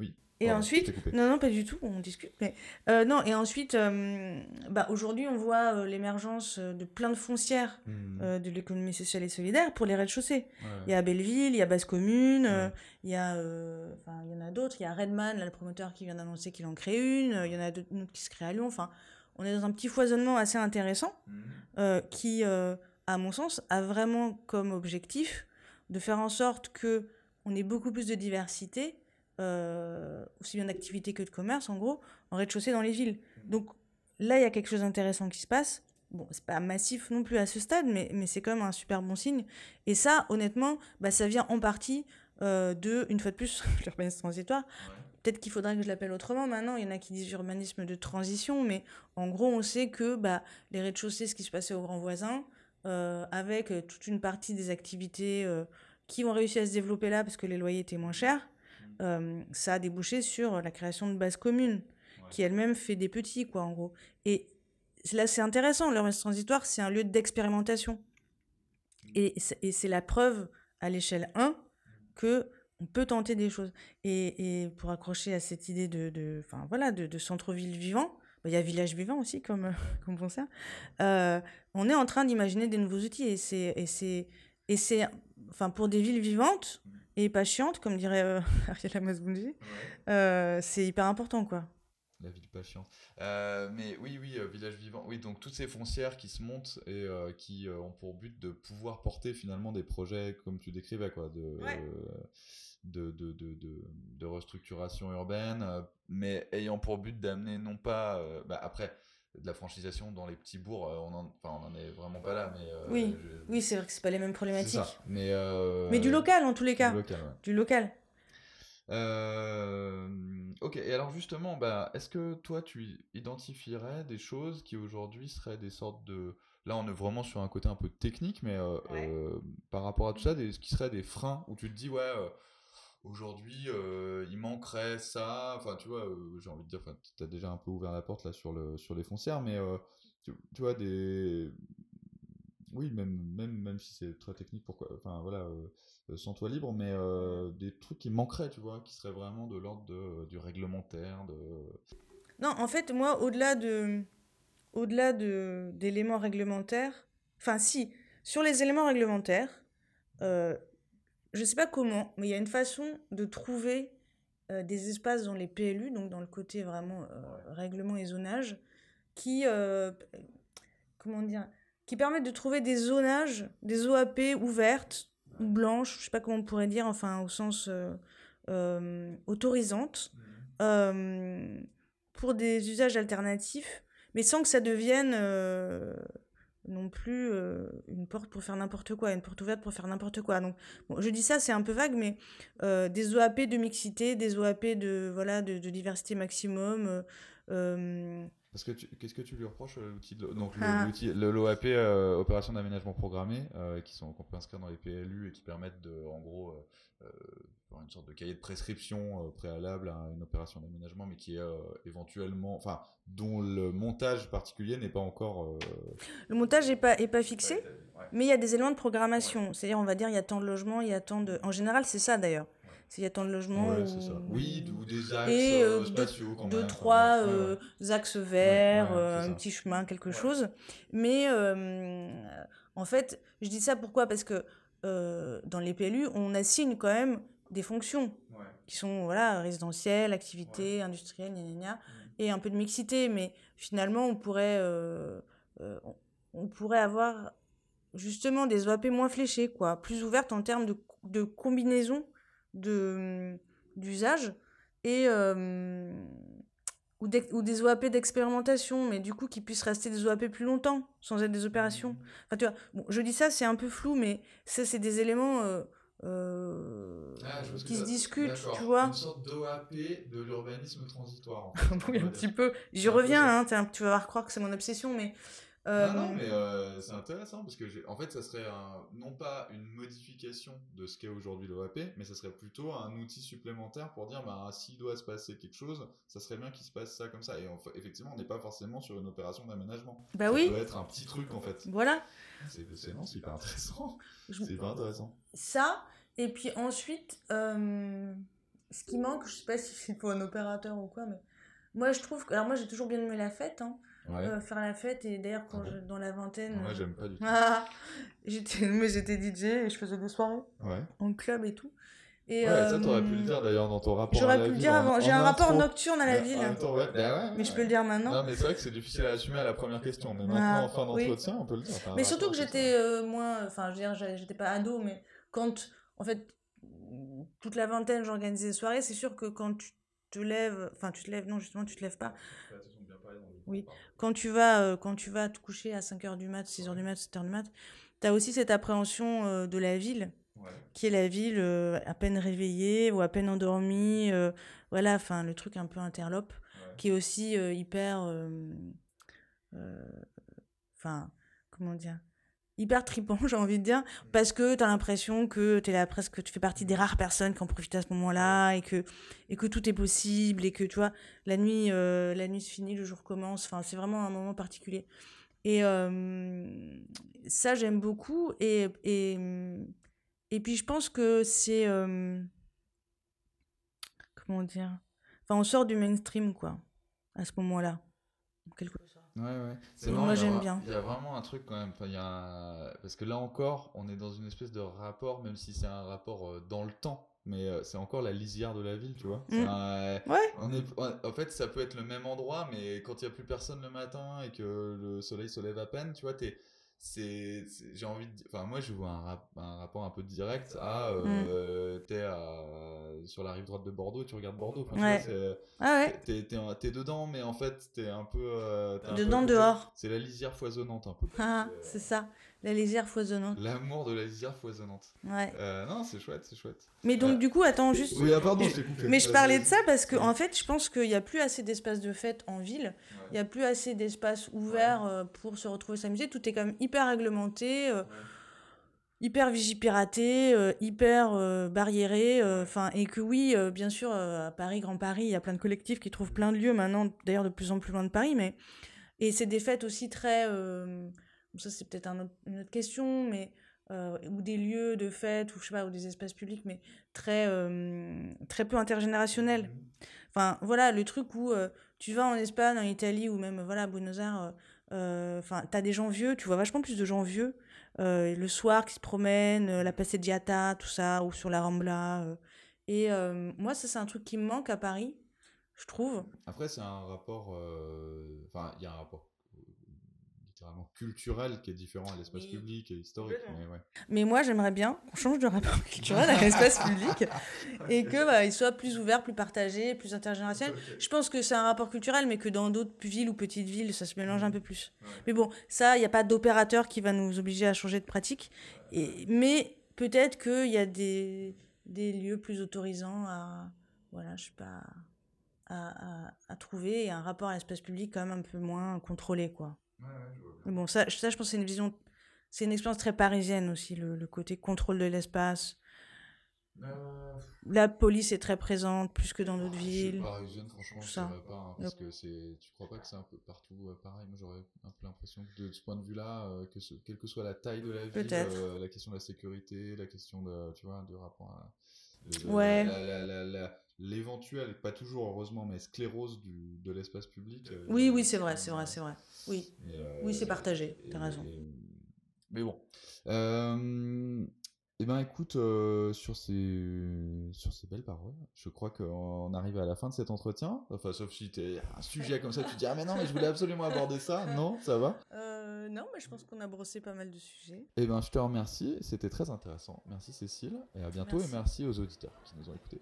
Oui. Et ensuite, non, non, pas du tout, on discute. Mais euh, non, et ensuite, euh, bah, aujourd'hui, on voit euh, l'émergence de plein de foncières mmh. de l'économie sociale et solidaire pour les rez-de-chaussée. Il y a Belleville, il y a Basse Commune, il y a, enfin, il y en a d'autres. Il y a Redman, là, le promoteur qui vient d'annoncer qu'il en crée une. Il y en a d'autres qui se créent à Lyon. Enfin, on est dans un petit foisonnement assez intéressant mmh. qui, à mon sens, a vraiment comme objectif de faire en sorte que on ait beaucoup plus de diversité euh, aussi bien d'activité que de commerce, en gros, en rez-de-chaussée dans les villes. Donc là, il y a quelque chose d'intéressant qui se passe. Bon, c'est pas massif non plus à ce stade, mais, mais c'est quand même un super bon signe. Et ça, honnêtement, bah, ça vient en partie euh, de, une fois de plus, l'urbanisme transitoire. Peut-être qu'il faudrait que je l'appelle autrement maintenant. Il y en a qui disent urbanisme de transition, mais en gros, on sait que bah, les rez-de-chaussée, ce qui se passait au Grand Voisin, euh, avec toute une partie des activités qui ont réussi à se développer là parce que les loyers étaient moins chers, euh, ça a débouché sur la création de bases communes, qui elle-même fait des petits, quoi, en gros. Et là, c'est intéressant, l'urbanisme transitoire, c'est un lieu d'expérimentation. Et, c'est la preuve à l'échelle 1 que on peut tenter des choses. Et, pour accrocher à cette idée de, enfin, voilà, de, centre-ville vivant, bah, il y a village vivant aussi comme, comme concert, euh, on est en train d'imaginer des nouveaux outils. Et c'est, et c'est, enfin, pour des villes vivantes, et pas chiante, comme dirait euh, Ariel Amasboundi. Euh, c'est hyper important, quoi. La ville pas chiante. Euh, mais oui, oui, village vivant. Oui, donc toutes ces foncières qui se montent et qui ont pour but de pouvoir porter finalement des projets, comme tu décrivais, quoi, de, de, de, de, de, restructuration urbaine, mais ayant pour but d'amener non pas. Bah, après, de la franchisation dans les petits bourgs, euh, on en, enfin, on en est vraiment pas là. Mais, euh, oui, oui c'est vrai que c'est pas les mêmes problématiques. Mais, euh, mais du local en tous les cas. Du local. ok, et alors justement, bah, est-ce que toi tu identifierais des choses qui aujourd'hui seraient des sortes de. Là, on est vraiment sur un côté un peu technique, mais par rapport à tout ça, des, ce qui seraient des freins où tu te dis, ouais aujourd'hui euh, il manquerait ça enfin tu vois euh, j'ai envie de dire tu as déjà un peu ouvert la porte là sur le sur les foncières mais euh, tu, vois des oui même même même si c'est très technique pourquoi enfin voilà sans toi libre mais des trucs qui manqueraient tu vois qui seraient vraiment de l'ordre de, du réglementaire de non en fait moi au-delà de au-delà de d'éléments réglementaires enfin si sur les éléments réglementaires je ne sais pas comment, mais il y a une façon de trouver euh, des espaces dans les PLU, donc dans le côté vraiment euh, règlement et zonage, qui, euh, comment dire, qui permettent de trouver des zonages, des OAP ouvertes ou blanches, je sais pas comment on pourrait dire, enfin au sens autorisante, mmh. pour des usages alternatifs, mais sans que ça devienne non plus euh, une porte pour faire n'importe quoi, une porte ouverte pour faire n'importe quoi. Donc, bon, je dis ça, c'est un peu vague, mais euh, des OAP de mixité, des OAP de, voilà, de, diversité maximum. Euh, Parce que qu'est-ce que tu lui reproches l'outil donc ah. l'OAP opération d'aménagement programmé qui sont qu'on peut inscrire dans les PLU et qui permettent de en gros une sorte de cahier de prescription préalable à une opération d'aménagement mais qui est éventuellement enfin dont le montage particulier n'est pas encore. Euh, le montage n'est pas, est pas fixé, mais il y a des éléments de programmation. C'est-à-dire, on va dire, il y a tant de logements, il y a tant de. En général, c'est ça d'ailleurs. Il y a tant de logements. Oui, ou des axes et, euh, spatiaux. Deux, deux trois euh, axes verts, un petit chemin, quelque chose. Mais en fait, je dis ça pourquoi? Parce que dans les PLU, on assigne quand même des fonctions qui sont voilà, résidentielles, activités, industrielles, gna, gna, gna et un peu de mixité, mais finalement, on pourrait, euh, euh, on pourrait avoir justement des OAP moins fléchées, quoi, plus ouvertes en termes de, de combinaison de d'usage et euh, ou, ou, des OAP d'expérimentation, mais du coup qui puissent rester des OAP plus longtemps sans être des opérations. Mmh. Enfin, tu vois, bon, je dis ça, c'est un peu flou, mais ça, c'est des éléments euh, euh, ah, qui se discutent, tu vois. Une sorte d'OAP de l'urbanisme transitoire. En fait, oui, un petit peu. J'y reviens, hein, tu vas voir croire que c'est mon obsession, mais non, non, euh, mais euh, c'est intéressant parce que, en fait, ça serait un, non pas une modification de ce qu'est aujourd'hui l'OAP, mais ça serait plutôt un outil supplémentaire pour dire, bah, s'il doit se passer quelque chose, ça serait bien qu'il se passe ça comme ça. Et effectivement, on n'est pas forcément sur une opération d'aménagement. Bah ça oui. peut être un petit truc en fait. Voilà. C'est non, c'est hyper intéressant. C'est hyper intéressant. Ça, et puis ensuite, euh, ce qui manque, je sais pas si c'est pour un opérateur ou quoi, mais moi je trouve que. Alors moi j'ai toujours bien aimé la fête, hein. Euh, faire la fête. Et d'ailleurs, quand ah dans la vingtaine. Moi, j'aime pas du tout. j'étais, mais j'étais DJ et je faisais des soirées. En club et tout. Et ouais, ça, t'aurais pu le dire d'ailleurs dans ton rapport. J'aurais pu le dire avant. J'ai un rapport nocturne à la ville. Bah mais je peux le dire maintenant. Non, mais c'est vrai que c'est difficile à assumer à la première question. Mais maintenant, en fin d'entretien, on peut le dire. Mais surtout que j'étais euh, moins. Enfin, je veux dire, j'étais pas ado, mais quand. En fait, toute la vingtaine, j'organisais des soirées. C'est sûr que quand tu te lèves. Enfin, tu te lèves. Non, justement, tu te lèves pas. Oui. Quand tu vas, euh, quand tu vas te coucher à 5h du mat, 6h du mat, 7h du mat, tu as aussi cette appréhension euh, de la ville, qui est la ville euh, à peine réveillée ou à peine endormie. voilà, enfin, le truc un peu interlope, qui est aussi hyper. Enfin, comment dire hyper tripant, j'ai envie de dire, parce que tu as l'impression que tu es là presque, tu fais partie des rares personnes qui en profitent à ce moment-là et que, et que tout est possible et que tu vois, la nuit, euh, la nuit se finit, le jour commence, enfin, c'est vraiment un moment particulier. Et euh, ça, j'aime beaucoup. Et, et, et puis, je pense que c'est. Euh, comment dire Enfin, on sort du mainstream, quoi, à ce moment-là. Quelque Ouais, ouais. C'est moi, j'aime bien. Il y a vraiment un truc quand même. Enfin, y a... Parce que là encore, on est dans une espèce de rapport, même si c'est un rapport euh, dans le temps, mais euh, c'est encore la lisière de la ville, tu vois. Mm. ouais. On est... En fait, ça peut être le même endroit, mais quand il n'y a plus personne le matin et que le soleil se lève à peine, tu vois, t'es c'est j'ai envie de enfin moi je vois un, un rapport un peu direct à euh, mm. Sur la rive droite de Bordeaux tu regardes Bordeaux ouais. ah ouais. t'es, t'es, dedans mais en fait t'es un peu euh, dedans dehors c'est la lisière foisonnante un peu ah c'est ça la lisière foisonnante. L'amour de la lisière foisonnante. Ouais. Euh, non, c'est chouette, c'est chouette. Mais donc, du coup, attends juste. Oui, ah, pardon, je t'ai coupé. Mais je parlais de ça parce que, en fait, je pense qu'il n'y a plus assez d'espace de fête en ville. Il n'y a plus assez d'espace ouvert euh, pour se retrouver s'amuser. Tout est quand même hyper réglementé. Euh, hyper vigipiraté, hyper barriéré, enfin et que oui, bien sûr, à Paris, Grand Paris, il y a plein de collectifs qui trouvent plein de lieux maintenant, d'ailleurs de plus en plus loin de Paris, mais et c'est des fêtes aussi très ça c'est peut-être une autre question, mais euh, ou des lieux de fête, ou je sais pas, ou des espaces publics, mais très, euh, très peu intergénérationnels. Enfin, voilà, le truc où euh, tu vas en Espagne, en Italie, ou même, voilà, à Buenos Aires, enfin, t'as des gens vieux, tu vois vachement plus de gens vieux, le soir qui se promènent, la Passeggiata, tout ça, ou sur la Rambla. et moi, ça, c'est un truc qui me manque à Paris, je trouve. Après, c'est un rapport, enfin, il y a un rapport culturel qui est différent à l'espace public et historique. Mais, ouais. mais moi, j'aimerais bien qu'on change de rapport culturel à l'espace public et que bah, il soit plus ouvert, plus partagé, plus intergénérationnel. Je pense que c'est un rapport culturel, mais que dans d'autres villes ou petites villes, ça se mélange un peu plus. Mais bon, ça, il n'y a pas d'opérateur qui va nous obliger à changer de pratique. Et, mais peut-être qu'il y a des, des lieux plus autorisants à, voilà, je sais pas, à, à, à trouver et un rapport à l'espace public quand même un peu moins contrôlé, quoi. Mais bon, ça, ça, je pense que c'est une vision, c'est une expérience très parisienne aussi, le, le côté contrôle de l'espace. Euh, La police est très présente, plus que dans d'autres villes. Parisienne, franchement, je ne pas, hein, parce que c'est, tu crois pas que c'est un peu partout euh, pareil? Moi, j'aurais un peu l'impression que de ce point de vue-là, euh, que quelle que soit la taille de la ville, la question de la sécurité, la question de, tu vois, de rapport à ouais. L'éventuel, pas toujours heureusement, mais sclérose du, de l'espace public. oui, oui, c'est vrai, c'est vrai, c'est vrai. Oui, oui, c'est partagé. T'as raison. mais bon. Euh, Eh ben écoute, euh, sur ces sur ces belles paroles, je crois qu'on arrive à la fin de cet entretien. Enfin, sauf si t'es un sujet comme ça, tu te dis ah mais non mais je voulais absolument aborder ça. Non, ça va. Euh, non, mais je pense qu'on a brossé pas mal de sujets. Eh ben je te remercie, c'était très intéressant. Merci Cécile et à bientôt Merci. et merci aux auditeurs qui nous ont écoutés.